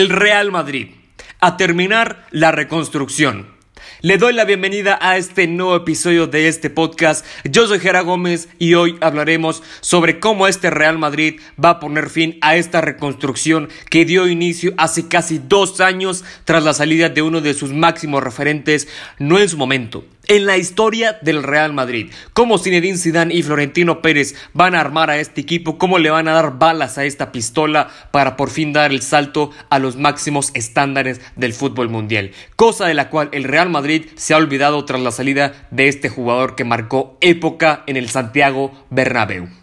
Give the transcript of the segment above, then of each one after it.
el Real Madrid, a terminar la reconstrucción. Le doy la bienvenida a este nuevo episodio de este podcast. Yo soy Jera Gómez y hoy hablaremos sobre cómo este Real Madrid va a poner fin a esta reconstrucción que dio inicio hace casi dos años tras la salida de uno de sus máximos referentes, no en su momento, en la historia del Real Madrid. Cómo Zinedine Zidane y Florentino Pérez van a armar a este equipo, cómo le van a dar balas a esta pistola para por fin dar el salto a los máximos estándares del fútbol mundial. Cosa de la cual el Real Madrid se ha olvidado tras la salida de este jugador que marcó época en el Santiago Bernabéu.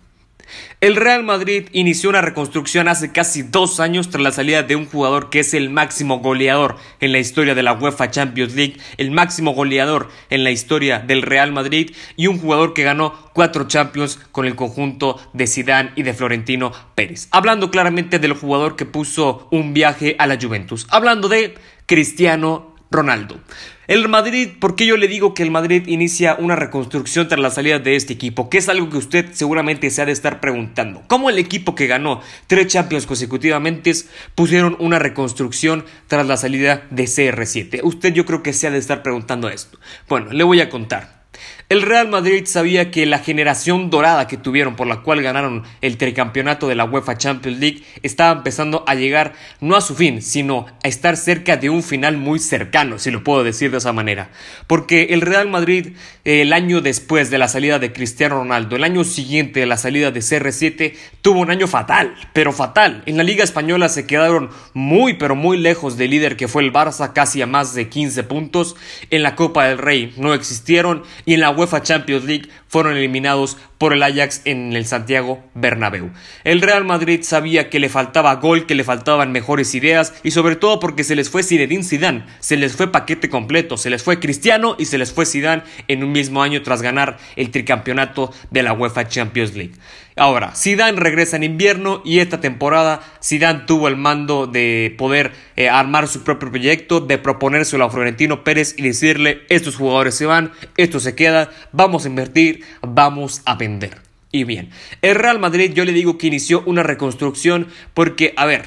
El Real Madrid inició una reconstrucción hace casi dos años tras la salida de un jugador que es el máximo goleador en la historia de la UEFA Champions League, el máximo goleador en la historia del Real Madrid y un jugador que ganó cuatro Champions con el conjunto de Zidane y de Florentino Pérez. Hablando claramente del jugador que puso un viaje a la Juventus, hablando de Cristiano Ronaldo. El Madrid, ¿por qué yo le digo que el Madrid inicia una reconstrucción tras la salida de este equipo? Que es algo que usted seguramente se ha de estar preguntando. ¿Cómo el equipo que ganó tres Champions consecutivamente pusieron una reconstrucción tras la salida de CR7? Usted yo creo que se ha de estar preguntando esto. Bueno, le voy a contar. El Real Madrid sabía que la generación dorada que tuvieron por la cual ganaron el tricampeonato de la UEFA Champions League estaba empezando a llegar no a su fin, sino a estar cerca de un final muy cercano, si lo puedo decir de esa manera. Porque el Real Madrid, el año después de la salida de Cristiano Ronaldo, el año siguiente de la salida de CR7, tuvo un año fatal, pero fatal. En la Liga Española se quedaron muy, pero muy lejos del líder que fue el Barça, casi a más de 15 puntos. En la Copa del Rey no existieron y en la UEFA Champions League fueron eliminados por el Ajax en el Santiago Bernabéu. El Real Madrid sabía que le faltaba gol, que le faltaban mejores ideas y sobre todo porque se les fue Zinedine Zidane, se les fue paquete completo, se les fue Cristiano y se les fue Zidane en un mismo año tras ganar el tricampeonato de la UEFA Champions League. Ahora, Zidane regresa en invierno y esta temporada Zidane tuvo el mando de poder eh, armar su propio proyecto, de proponérselo a Florentino Pérez y decirle, estos jugadores se van, esto se queda, vamos a invertir, vamos a vender. Y bien, el Real Madrid yo le digo que inició una reconstrucción porque, a ver,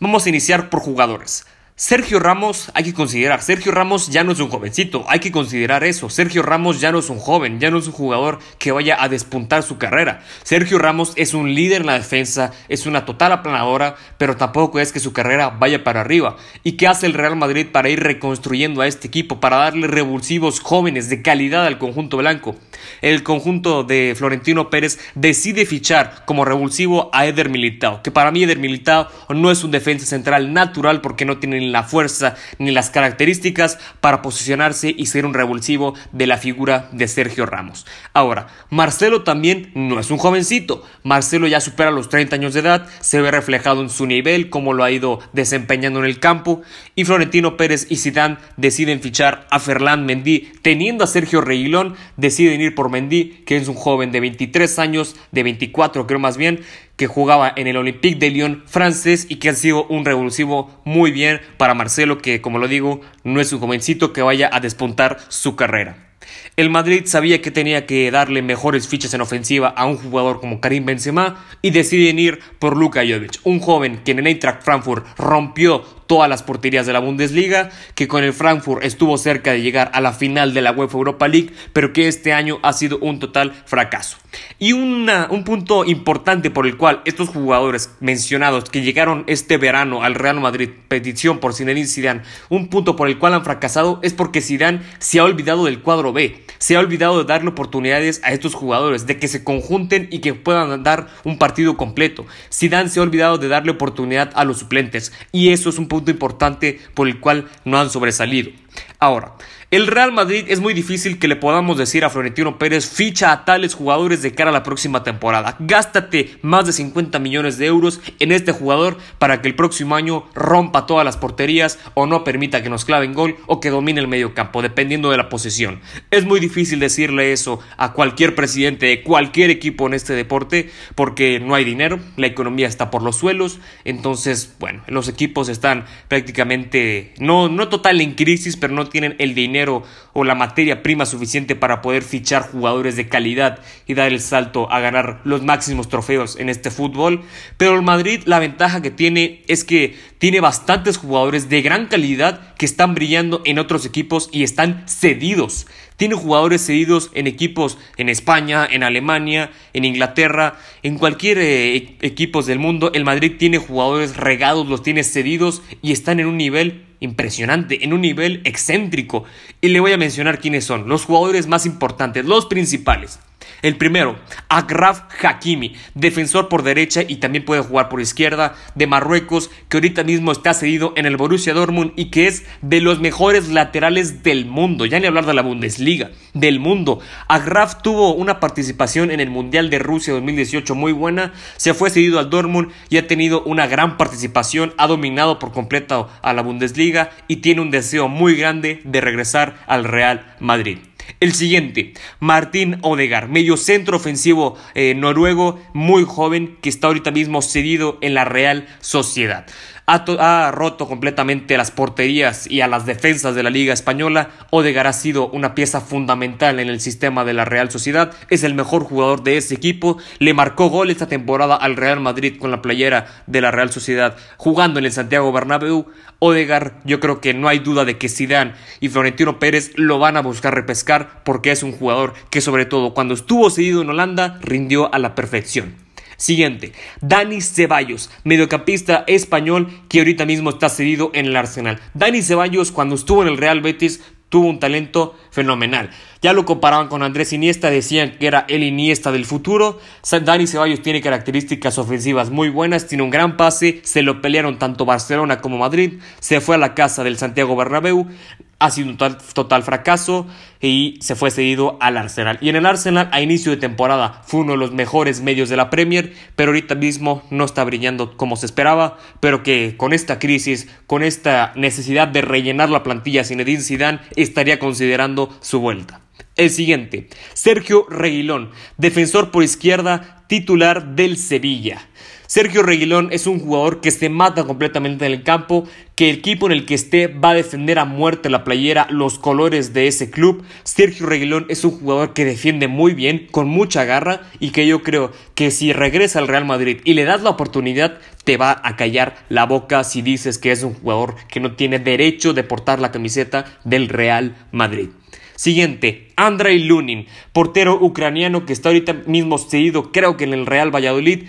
vamos a iniciar por jugadores. Sergio Ramos, hay que considerar, Sergio Ramos ya no es un jovencito, hay que considerar eso. Sergio Ramos ya no es un joven, ya no es un jugador que vaya a despuntar su carrera. Sergio Ramos es un líder en la defensa, es una total aplanadora, pero tampoco es que su carrera vaya para arriba. ¿Y qué hace el Real Madrid para ir reconstruyendo a este equipo, para darle revulsivos jóvenes de calidad al conjunto blanco? El conjunto de Florentino Pérez decide fichar como revulsivo a Eder Militao, que para mí Eder Militao no es un defensa central natural porque no tiene la fuerza ni las características para posicionarse y ser un revulsivo de la figura de Sergio Ramos. Ahora, Marcelo también no es un jovencito. Marcelo ya supera los 30 años de edad, se ve reflejado en su nivel, cómo lo ha ido desempeñando en el campo, y Florentino Pérez y Zidane deciden fichar a Ferland Mendy, teniendo a Sergio Reguilón, deciden ir por Mendy, que es un joven de 23 años, de 24 creo más bien, que jugaba en el Olympique de Lyon francés y que ha sido un revulsivo muy bien para Marcelo, que como lo digo, no es un jovencito que vaya a despuntar su carrera. El Madrid sabía que tenía que darle mejores fichas en ofensiva a un jugador como Karim Benzema y deciden ir por Luka Jovic, un joven que en Eintracht Frankfurt rompió todas las porterías de la Bundesliga, que con el Frankfurt estuvo cerca de llegar a la final de la UEFA Europa League, pero que este año ha sido un total fracaso. Y un punto importante por el cual estos jugadores mencionados que llegaron este verano al Real Madrid, petición por Zinedine Zidane, un punto por el cual han fracasado es porque Zidane se ha olvidado del cuadro Se ha olvidado de darle oportunidades a estos jugadores, de que se conjunten y que puedan dar un partido completo. Zidane se ha olvidado de darle oportunidad a los suplentes y eso es un punto importante por el cual no han sobresalido. Ahora, el Real Madrid es muy difícil que le podamos decir a Florentino Pérez ficha a tales jugadores de cara a la próxima temporada. Gástate más de 50 millones de euros en este jugador para que el próximo año rompa todas las porterías o no permita que nos claven gol o que domine el medio campo, dependiendo de la posición. Es muy difícil decirle eso a cualquier presidente de cualquier equipo en este deporte porque no hay dinero, la economía está por los suelos, entonces, bueno, los equipos están prácticamente no, no total en crisis, pero no tienen el dinero o la materia prima suficiente para poder fichar jugadores de calidad y dar el salto a ganar los máximos trofeos en este fútbol. Pero el Madrid la ventaja que tiene es que tiene bastantes jugadores de gran calidad que están brillando en otros equipos y están cedidos. Tiene jugadores cedidos en equipos en España, en Alemania, en Inglaterra, en cualquier eh, equipos del mundo. El Madrid tiene jugadores regados, los tiene cedidos y están en un nivel impresionante, en un nivel excéntrico. Y le voy a mencionar quiénes son, los jugadores más importantes, los principales. El primero, Agraf Hakimi, defensor por derecha y también puede jugar por izquierda, de Marruecos, que ahorita mismo está cedido en el Borussia Dortmund y que es de los mejores laterales del mundo, ya ni hablar de la Bundesliga, del mundo. Agraf tuvo una participación en el Mundial de Rusia 2018 muy buena, se fue cedido al Dortmund y ha tenido una gran participación, ha dominado por completo a la Bundesliga y tiene un deseo muy grande de regresar al Real Madrid. El siguiente, Martín Odegar, medio centro ofensivo eh, noruego, muy joven, que está ahorita mismo cedido en la Real Sociedad ha, roto completamente las porterías y a las defensas de la Liga Española. Odegar ha sido una pieza fundamental en el sistema de la Real Sociedad. Es el mejor jugador de ese equipo. Le marcó gol esta temporada al Real Madrid con la playera de la Real Sociedad jugando en el Santiago Bernabéu. Odegar, yo creo que no hay duda de que Zidane y Florentino Pérez lo van a buscar repescar porque es un jugador que sobre todo cuando estuvo cedido en Holanda rindió a la perfección. Siguiente, Dani Ceballos, mediocampista español que ahorita mismo está cedido en el Arsenal. Dani Ceballos cuando estuvo en el Real Betis tuvo un talento fenomenal. Ya lo comparaban con Andrés Iniesta, decían que era el Iniesta del futuro. Dani Ceballos tiene características ofensivas muy buenas, tiene un gran pase, se lo pelearon tanto Barcelona como Madrid, se fue a la casa del Santiago Bernabéu, ha sido un total, fracaso y se fue cedido al Arsenal. Y en el Arsenal a inicio de temporada fue uno de los mejores medios de la Premier, pero ahorita mismo no está brillando como se esperaba, pero que con esta crisis, con esta necesidad de rellenar la plantilla sin Edin Zidane, estaría considerando su vuelta. El siguiente, Sergio Reguilón, defensor por izquierda, titular del Sevilla. Sergio Reguilón es un jugador que se mata completamente en el campo, que el equipo en el que esté va a defender a muerte la playera, los colores de ese club. Sergio Reguilón es un jugador que defiende muy bien, con mucha garra y que yo creo que si regresa al Real Madrid y le das la oportunidad, te va a callar la boca si dices que es un jugador que no tiene derecho de portar la camiseta del Real Madrid. Siguiente, Andrei Lunin, portero ucraniano que está ahorita mismo cedido, creo que en el Real Valladolid.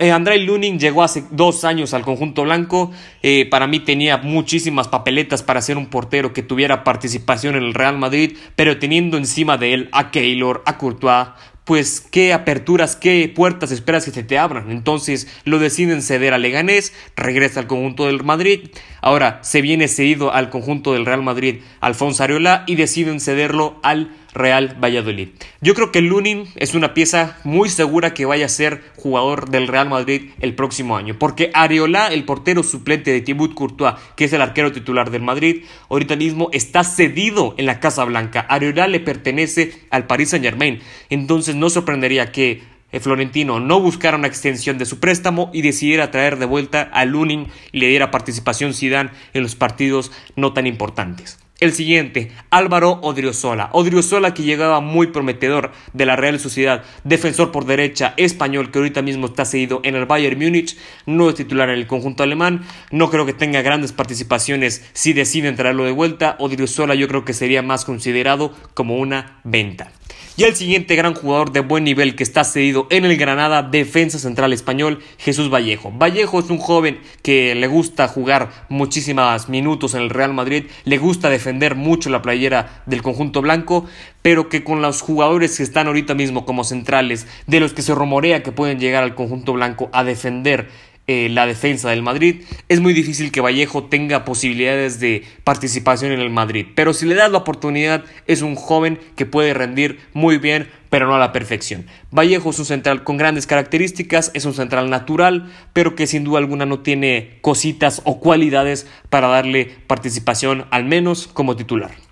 Eh, Andrei Lunin llegó hace dos años al conjunto blanco. Eh, para mí tenía muchísimas papeletas para ser un portero que tuviera participación en el Real Madrid, pero teniendo encima de él a Keylor, a Courtois, pues qué aperturas, qué puertas esperas que se te abran. Entonces lo deciden ceder a Leganés, regresa al conjunto del Madrid. Ahora se viene cedido al conjunto del Real Madrid Alfonso Areola y deciden cederlo al Real Valladolid. Yo creo que Lunin es una pieza muy segura que vaya a ser jugador del Real Madrid el próximo año, porque Areola, el portero suplente de Thibaut Courtois, que es el arquero titular del Madrid, ahorita mismo está cedido en la Casa Blanca. Areola le pertenece al Paris Saint-Germain, entonces no sorprendería que eh, Florentino no buscara una extensión de su préstamo y decidiera traer de vuelta a Lunin y le diera participación Zidane en los partidos no tan importantes. El siguiente, Álvaro Odriozola. Odriozola que llegaba muy prometedor de la Real Sociedad, defensor por derecha español que ahorita mismo está seguido en el Bayern Múnich, no es titular en el conjunto alemán, no creo que tenga grandes participaciones si deciden traerlo de vuelta. Odriozola yo creo que sería más considerado como una venta. Y el siguiente gran jugador de buen nivel que está cedido en el Granada, defensa central español, Jesús Vallejo. Vallejo es un joven que le gusta jugar muchísimos minutos en el Real Madrid, le gusta defender mucho la playera del conjunto blanco, pero que con los jugadores que están ahorita mismo como centrales, de los que se rumorea que pueden llegar al conjunto blanco a defender eh, la defensa del Madrid, es muy difícil que Vallejo tenga posibilidades de participación en el Madrid. Pero si le das la oportunidad, es un joven que puede rendir muy bien, pero no a la perfección. Vallejo es un central con grandes características, es un central natural, pero que sin duda alguna no tiene cositas o cualidades para darle participación, al menos como titular.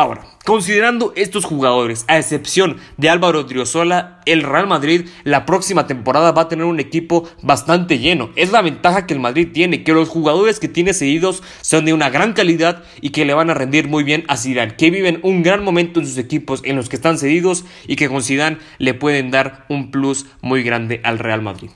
Ahora, considerando estos jugadores, a excepción de Álvaro Driosola, el Real Madrid la próxima temporada va a tener un equipo bastante lleno. Es la ventaja que el Madrid tiene, que los jugadores que tiene seguidos son de una gran calidad y que le van a rendir muy bien a Zidane, que viven un gran momento en sus equipos en los que están cedidos y que con Zidane le pueden dar un plus muy grande al Real Madrid.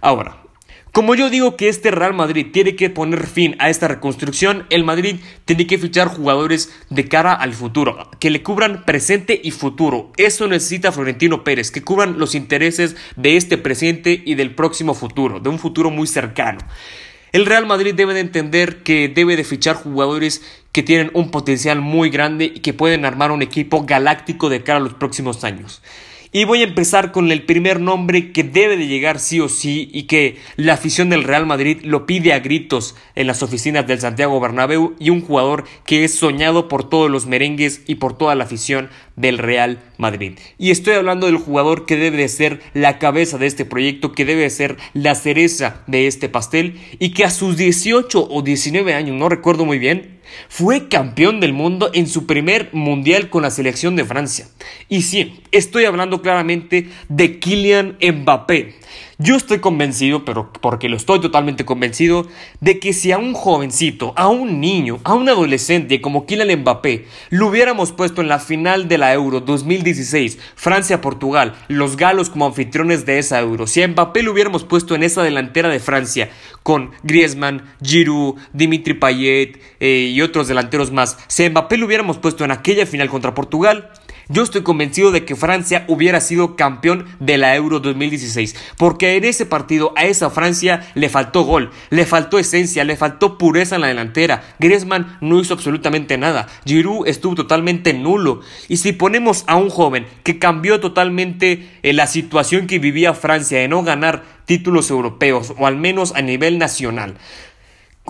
Ahora, como yo digo que este Real Madrid tiene que poner fin a esta reconstrucción, el Madrid tiene que fichar jugadores de cara al futuro, que le cubran presente y futuro. Eso necesita Florentino Pérez, que cubran los intereses de este presente y del próximo futuro, de un futuro muy cercano. El Real Madrid debe de entender que debe de fichar jugadores que tienen un potencial muy grande y que pueden armar un equipo galáctico de cara a los próximos años. Y voy a empezar con el primer nombre que debe de llegar sí o sí y que la afición del Real Madrid lo pide a gritos en las oficinas del Santiago Bernabéu y un jugador que es soñado por todos los merengues y por toda la afición del Real Madrid. Y estoy hablando del jugador que debe de ser la cabeza de este proyecto, que debe de ser la cereza de este pastel y que a sus 18 o 19 años, no recuerdo muy bien, fue campeón del mundo en su primer mundial con la selección de Francia. Y sí, estoy hablando claramente de Kylian Mbappé. Yo estoy convencido, pero porque lo estoy totalmente convencido, de que si a un jovencito, a un niño, a un adolescente como Kylian Mbappé, lo hubiéramos puesto en la final de la Euro 2016, Francia-Portugal, los galos como anfitriones de esa Euro, si a Mbappé lo hubiéramos puesto en esa delantera de Francia, con Griezmann, Giroud, Dimitri Payet eh, y otros delanteros más, si a Mbappé lo hubiéramos puesto en aquella final contra Portugal, yo estoy convencido de que Francia hubiera sido campeón de la Euro 2016, porque en ese partido a esa Francia le faltó gol, le faltó esencia, le faltó pureza en la delantera. Griezmann no hizo absolutamente nada, Giroud estuvo totalmente nulo. Y si ponemos a un joven que cambió totalmente eh, la situación que vivía Francia de no ganar títulos europeos o al menos a nivel nacional,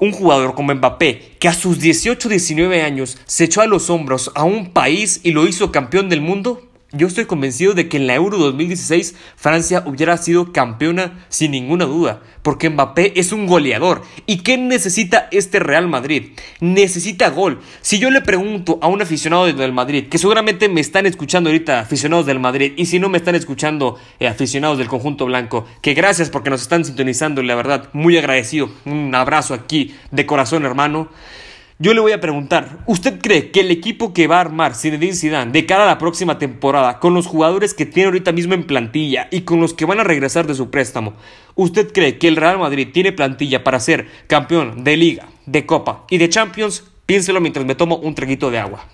un jugador como Mbappé, que a sus 18-19 años se echó a los hombros a un país y lo hizo campeón del mundo, yo estoy convencido de que en la Euro 2016 Francia hubiera sido campeona sin ninguna duda, porque Mbappé es un goleador. ¿Y qué necesita este Real Madrid? Necesita gol. Si yo le pregunto a un aficionado del Madrid, que seguramente me están escuchando ahorita aficionados del Madrid, y si no me están escuchando eh, aficionados del conjunto blanco, que gracias porque nos están sintonizando, la verdad, muy agradecido. Un abrazo aquí de corazón, hermano. Yo le voy a preguntar, ¿usted cree que el equipo que va a armar Zinedine Zidane de cara a la próxima temporada, con los jugadores que tiene ahorita mismo en plantilla y con los que van a regresar de su préstamo, ¿usted cree que el Real Madrid tiene plantilla para ser campeón de Liga, de Copa y de Champions? Piénselo mientras me tomo un traguito de agua.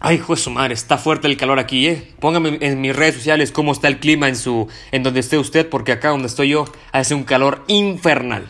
Ay, hijo de su madre, está fuerte el calor aquí, ¿eh? Póngame en mis redes sociales cómo está el clima en su en donde esté usted, porque acá donde estoy yo hace un calor infernal.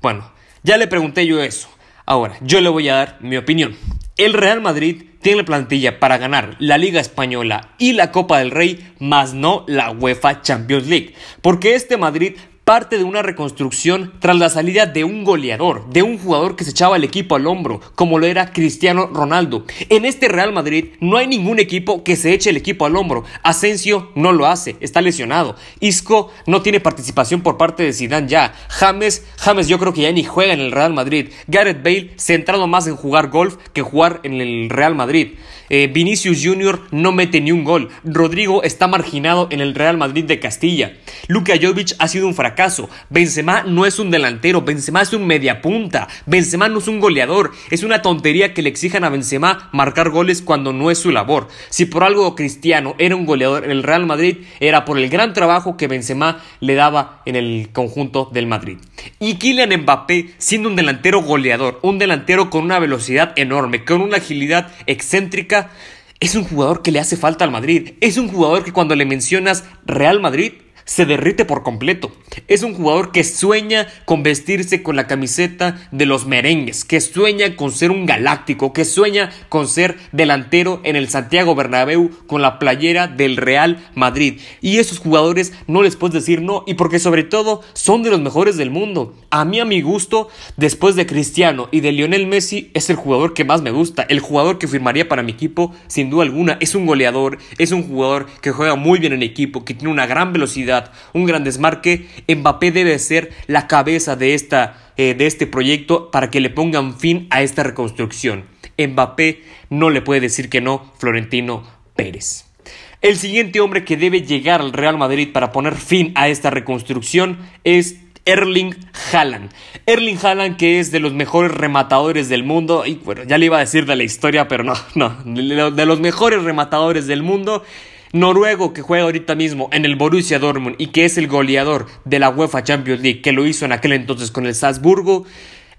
Bueno, ya le pregunté yo eso. Ahora, yo le voy a dar mi opinión. El Real Madrid tiene plantilla para ganar la Liga Española y la Copa del Rey, más no la UEFA Champions League. Porque este Madrid parte de una reconstrucción tras la salida de un goleador, de un jugador que se echaba el equipo al hombro, como lo era Cristiano Ronaldo. En este Real Madrid no hay ningún equipo que se eche el equipo al hombro. Asensio no lo hace, está lesionado. Isco no tiene participación por parte de Zidane ya. James, James yo creo que ya ni juega en el Real Madrid. Gareth Bale centrado más en jugar golf que jugar en el Real Madrid. Eh, Vinicius Jr. no mete ni un gol. Rodrigo está marginado en el Real Madrid de Castilla. Luka Jovic ha sido un fracaso. Benzema no es un delantero. Benzema es un mediapunta. Benzema no es un goleador. Es una tontería que le exijan a Benzema marcar goles cuando no es su labor. Si por algo Cristiano era un goleador en el Real Madrid, era por el gran trabajo que Benzema le daba en el conjunto del Madrid. Y Kylian Mbappé siendo un delantero goleador, un delantero con una velocidad enorme, con una agilidad excéntrica, es un jugador que le hace falta al Madrid. Es un jugador que cuando le mencionas Real Madrid, se derrite por completo. Es un jugador que sueña con vestirse con la camiseta de los merengues, que sueña con ser un galáctico, que sueña con ser delantero en el Santiago Bernabéu con la playera del Real Madrid. Y esos jugadores no les puedes decir no, y porque sobre todo son de los mejores del mundo. A mí a mi gusto, después de Cristiano y de Lionel Messi, es el jugador que más me gusta, el jugador que firmaría para mi equipo sin duda alguna. Es un goleador, es un jugador que juega muy bien en equipo, que tiene una gran velocidad un gran desmarque, Mbappé debe ser la cabeza de, esta, eh, de este proyecto para que le pongan fin a esta reconstrucción. Mbappé no le puede decir que no Florentino Pérez. El siguiente hombre que debe llegar al Real Madrid para poner fin a esta reconstrucción es Erling Haaland. Erling Haaland que es de los mejores rematadores del mundo, y bueno, ya le iba a decir de la historia, pero no, no, de los mejores rematadores del mundo. Noruego que juega ahorita mismo en el Borussia Dortmund y que es el goleador de la UEFA Champions League, que lo hizo en aquel entonces con el Salzburgo.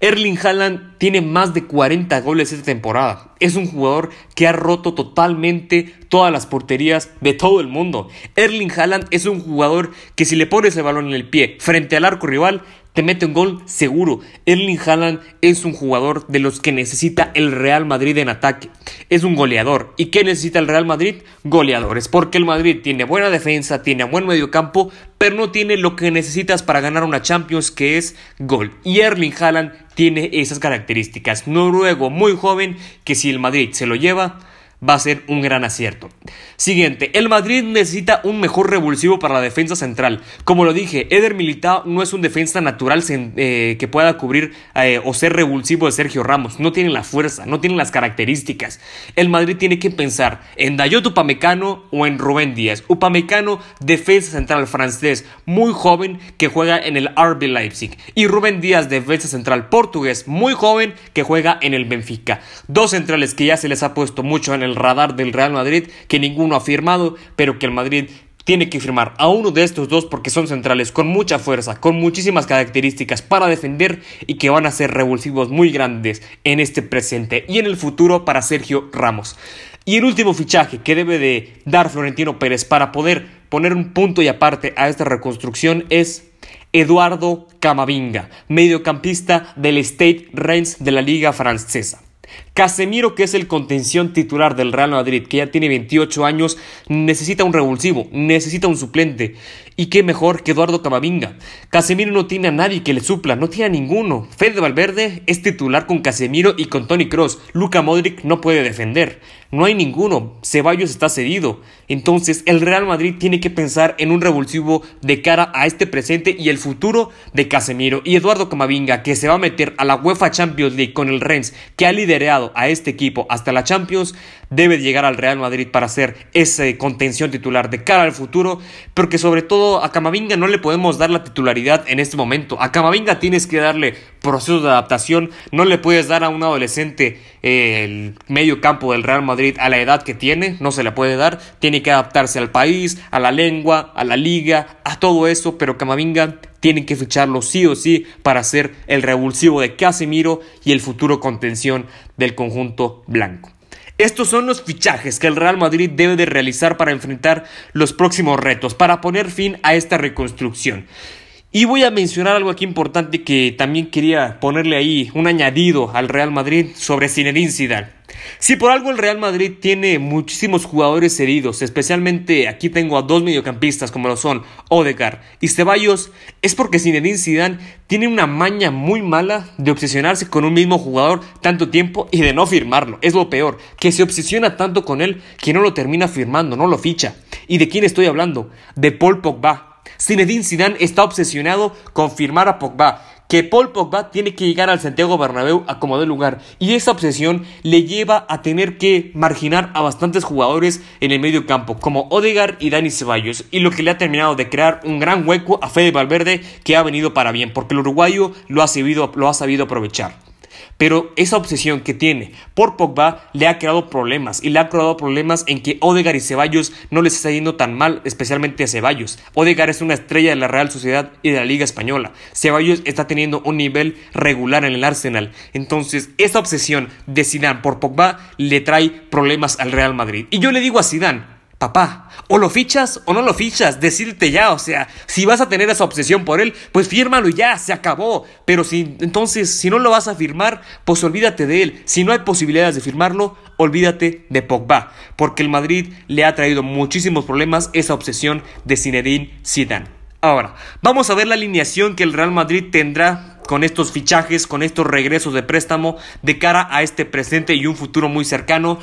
Erling Haaland tiene más de 40 goles esta temporada. Es un jugador que ha roto totalmente todas las porterías de todo el mundo. Erling Haaland es un jugador que si le pones el balón en el pie frente al arco rival, te mete un gol seguro. Erling Haaland es un jugador de los que necesita el Real Madrid en ataque. Es un goleador. ¿Y qué necesita el Real Madrid? Goleadores. Porque el Madrid tiene buena defensa, tiene buen mediocampo, pero no tiene lo que necesitas para ganar una Champions, que es gol. Y Erling Haaland tiene esas características. Noruego, muy joven, que si el Madrid se lo lleva, va a ser un gran acierto. Siguiente, el Madrid necesita un mejor revulsivo para la defensa central. Como lo dije, Eder Militao no es un defensa natural eh, que pueda cubrir eh, o ser revulsivo de Sergio Ramos. No tiene la fuerza, no tiene las características. El Madrid tiene que pensar en Dayot Upamecano o en Rubén Díaz. Upamecano, defensa central francés, muy joven que juega en el RB Leipzig. Y Rubén Díaz, defensa central portugués, muy joven que juega en el Benfica. Dos centrales que ya se les ha puesto mucho en el radar del Real Madrid, que ninguno ha firmado, pero que el Madrid tiene que firmar a uno de estos dos porque son centrales con mucha fuerza, con muchísimas características para defender y que van a ser revulsivos muy grandes en este presente y en el futuro para Sergio Ramos. Y el último fichaje que debe de dar Florentino Pérez para poder poner un punto y aparte a esta reconstrucción es Eduardo Camavinga, mediocampista del State Reims de la Liga Francesa. Casemiro, que es el contención titular del Real Madrid, que ya tiene 28 años, necesita un revulsivo, necesita un suplente. Y qué mejor que Eduardo Camavinga. Casemiro no tiene a nadie que le supla, no tiene a ninguno. Fede Valverde es titular con Casemiro y con Tony Cross. Luca Modric no puede defender. No hay ninguno. Ceballos está cedido. Entonces, el Real Madrid tiene que pensar en un revulsivo de cara a este presente y el futuro de Casemiro. Y Eduardo Camavinga, que se va a meter a la UEFA Champions League con el Rennes, que ha liderado a este equipo hasta la Champions, debe llegar al Real Madrid para ser ese contención titular de cara al futuro, porque sobre todo a Camavinga no le podemos dar la titularidad en este momento. A Camavinga tienes que darle proceso de adaptación, no le puedes dar a un adolescente el medio campo del Real Madrid a la edad que tiene, no se le puede dar, tiene que adaptarse al país, a la lengua, a la liga, a todo eso, pero Camavinga tienen que ficharlo sí o sí para ser el revulsivo de Casemiro y el futuro contención del conjunto blanco. Estos son los fichajes que el Real Madrid debe de realizar para enfrentar los próximos retos, para poner fin a esta reconstrucción. Y voy a mencionar algo aquí importante que también quería ponerle ahí un añadido al Real Madrid sobre Zinedine Zidane. Si por algo el Real Madrid tiene muchísimos jugadores heridos, especialmente aquí tengo a dos mediocampistas como lo son Odegaard y Ceballos, es porque Zinedine Zidane tiene una maña muy mala de obsesionarse con un mismo jugador tanto tiempo y de no firmarlo. Es lo peor, que se obsesiona tanto con él que no lo termina firmando, no lo ficha. ¿Y de quién estoy hablando? De Paul Pogba. Zinedine Zidane está obsesionado con firmar a Pogba que Paul Pogba tiene que llegar al Santiago Bernabéu a como de lugar y esa obsesión le lleva a tener que marginar a bastantes jugadores en el medio campo como Odegaard y Dani Ceballos y lo que le ha terminado de crear un gran hueco a Fede Valverde que ha venido para bien porque el uruguayo lo ha sabido, lo ha sabido aprovechar. Pero esa obsesión que tiene por Pogba le ha creado problemas y le ha creado problemas en que Odegar y Ceballos no les está yendo tan mal, especialmente a Ceballos. Odegar es una estrella de la Real Sociedad y de la Liga Española. Ceballos está teniendo un nivel regular en el Arsenal. Entonces, esa obsesión de Zidane por Pogba le trae problemas al Real Madrid. Y yo le digo a Zidane, papá, o lo fichas o no lo fichas, decirte ya, o sea, si vas a tener esa obsesión por él, pues fírmalo ya, se acabó. Pero si entonces, si no lo vas a firmar, pues olvídate de él. Si no hay posibilidades de firmarlo, olvídate de Pogba, porque el Madrid le ha traído muchísimos problemas esa obsesión de Zinedine Zidane. Ahora, vamos a ver la alineación que el Real Madrid tendrá con estos fichajes, con estos regresos de préstamo de cara a este presente y un futuro muy cercano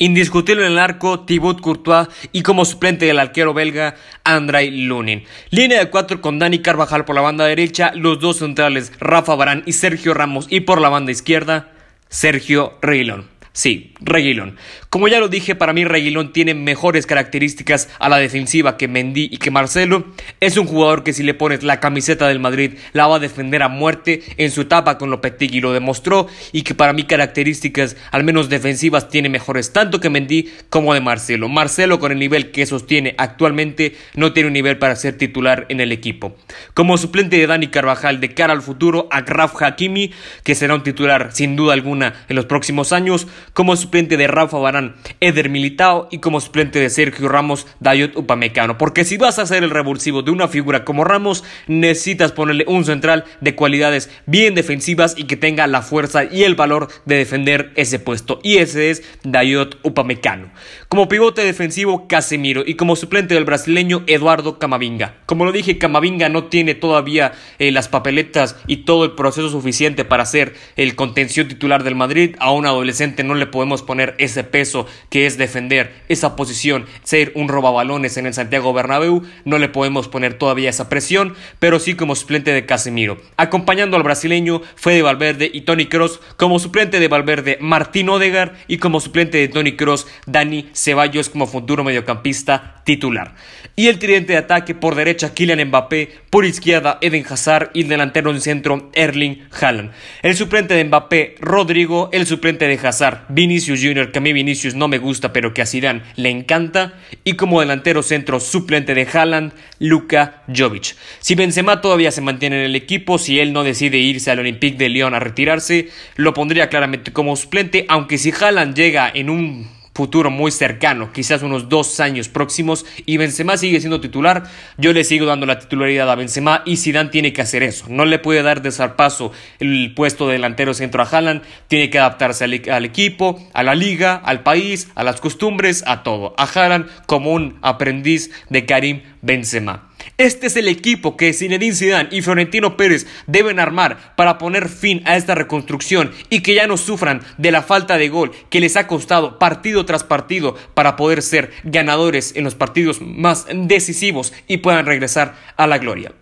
Indiscutible en el arco, Thibaut Courtois y como suplente del arquero belga, Andrei Lunin. Línea de cuatro con Dani Carvajal por la banda derecha, los dos centrales, Rafa Barán y Sergio Ramos y por la banda izquierda, Sergio Reguilón. Sí, Reguilón. Como ya lo dije, para mí Reguilón tiene mejores características a la defensiva que Mendy y que Marcelo. Es un jugador que si le pones la camiseta del Madrid la va a defender a muerte. En su etapa con Lopetegui lo demostró y que para mí características, al menos defensivas, tiene mejores tanto que Mendy como de Marcelo. Marcelo con el nivel que sostiene actualmente no tiene un nivel para ser titular en el equipo. Como suplente de Dani Carvajal de cara al futuro, a Graf Hakimi, que será un titular sin duda alguna en los próximos años como suplente de Rafa Barán, Eder Militao y como suplente de Sergio Ramos, Dayot Upamecano. Porque si vas a hacer el revulsivo de una figura como Ramos, necesitas ponerle un central de cualidades bien defensivas y que tenga la fuerza y el valor de defender ese puesto. Y ese es Dayot Upamecano. Como pivote defensivo, Casemiro. Y como suplente del brasileño, Eduardo Camavinga. Como lo dije, Camavinga no tiene todavía eh, las papeletas y todo el proceso suficiente para ser el contención titular del Madrid. A un adolescente no le podemos poner ese peso que es defender esa posición, ser un robabalones en el Santiago Bernabéu, no le podemos poner todavía esa presión, pero sí como suplente de Casemiro. Acompañando al brasileño fue de Valverde y Tony Cross, como suplente de Valverde Martín Odegar y como suplente de Tony Cross Dani Ceballos como futuro mediocampista titular. Y el tridente de ataque por derecha Kylian Mbappé, por izquierda Eden Hazard y el delantero en centro Erling Haaland. El suplente de Mbappé Rodrigo, el suplente de Hazard Vinicius Jr., que a mí Vinicius no me gusta, pero que a Zidane le encanta, y como delantero centro suplente de Haaland, Luka Jovic. Si Benzema todavía se mantiene en el equipo, si él no decide irse al Olympique de Lyon a retirarse, lo pondría claramente como suplente, aunque si Haaland llega en un futuro muy cercano, quizás unos dos años próximos, y Benzema sigue siendo titular, yo le sigo dando la titularidad a Benzema y Zidane tiene que hacer eso. No le puede dar de zarpazo el puesto de delantero centro a Haaland, tiene que adaptarse al, al, equipo, a la liga, al país, a las costumbres, a todo. A Haaland como un aprendiz de Karim Benzema. Este es el equipo que Zinedine Zidane y Florentino Pérez deben armar para poner fin a esta reconstrucción y que ya no sufran de la falta de gol que les ha costado partido tras partido para poder ser ganadores en los partidos más decisivos y puedan regresar a la gloria.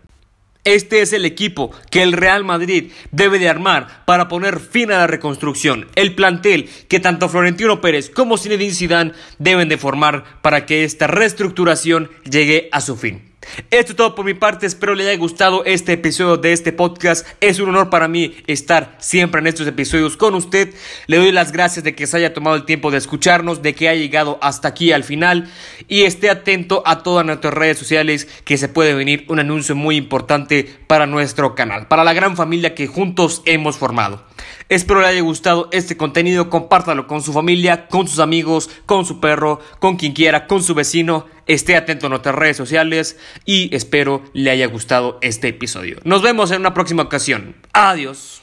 Este es el equipo que el Real Madrid debe de armar para poner fin a la reconstrucción. El plantel que tanto Florentino Pérez como Zinedine Zidane deben de formar para que esta reestructuración llegue a su fin. Esto es todo por mi parte, espero le haya gustado este episodio de este podcast. Es un honor para mí estar siempre en estos episodios con usted. Le doy las gracias de que se haya tomado el tiempo de escucharnos, de que haya llegado hasta aquí al final y esté atento a todas nuestras redes sociales que se puede venir un anuncio muy importante para nuestro canal, para la gran familia que juntos hemos formado. Espero le haya gustado este contenido, compártalo con su familia, con sus amigos, con su perro, con quien quiera, con su vecino. Esté atento a nuestras redes sociales y espero le haya gustado este episodio. Nos vemos en una próxima ocasión. Adiós.